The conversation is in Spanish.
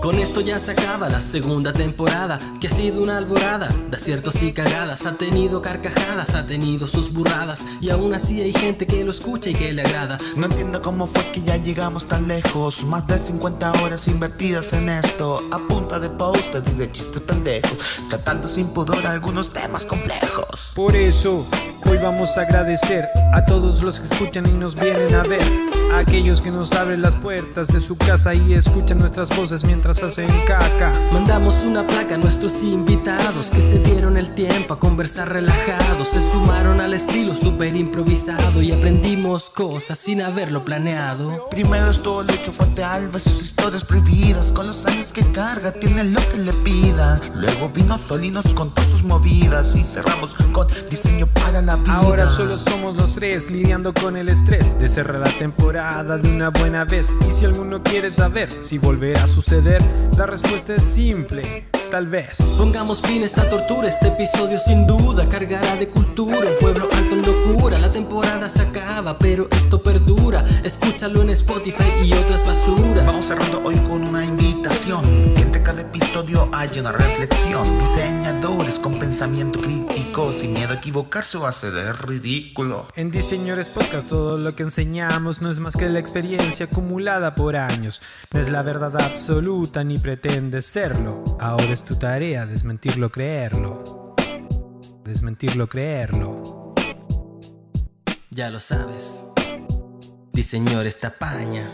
Con esto ya se acaba la segunda temporada, que ha sido una alborada de aciertos y cagadas. Ha tenido carcajadas, ha tenido sus burradas, y aún así hay gente que lo escucha y que le agrada. No entiendo cómo fue que ya llegamos tan lejos. Más de 50 horas invertidas en esto, a punta de post y de chistes pendejos, tratando sin pudor algunos temas complejos. Por eso, hoy vamos a agradecer a todos los que escuchan y nos vienen a ver. A aquellos que nos abren las puertas de su casa y escuchan nuestras voces mientras hacen caca. Mandamos una placa a nuestros invitados que se dieron el tiempo a conversar relajados. Se sumaron al estilo súper improvisado y aprendimos cosas sin haberlo planeado. Primero estuvo Lucho Fuente Alves, sus historias prohibidas. Con los años que carga, tiene lo que le pida. Luego vino Solinos con todas sus movidas. Y cerramos con diseño para la vida. Ahora solo somos los tres lidiando con el estrés de cerrar la temporada de una buena vez. Y si alguno quiere saber si volverá a suceder, la respuesta es simple. Tal vez. Pongamos fin a esta tortura, este episodio sin duda cargará de cultura. Un pueblo alto en locura, la temporada se acaba, pero esto perdura. Escúchalo en Spotify y otras basuras. Vamos cerrando hoy con una invitación. Que cada episodio haya una reflexión. Diseñadores con pensamiento crítico, sin miedo a equivocarse o a ser ridículo. En Diseñadores Podcast todo lo que enseñamos no es más que la experiencia acumulada por años. No es la verdad absoluta ni pretende serlo. Ahora es tu tarea desmentirlo, creerlo. Desmentirlo, creerlo. Ya lo sabes. Diseñor esta paña.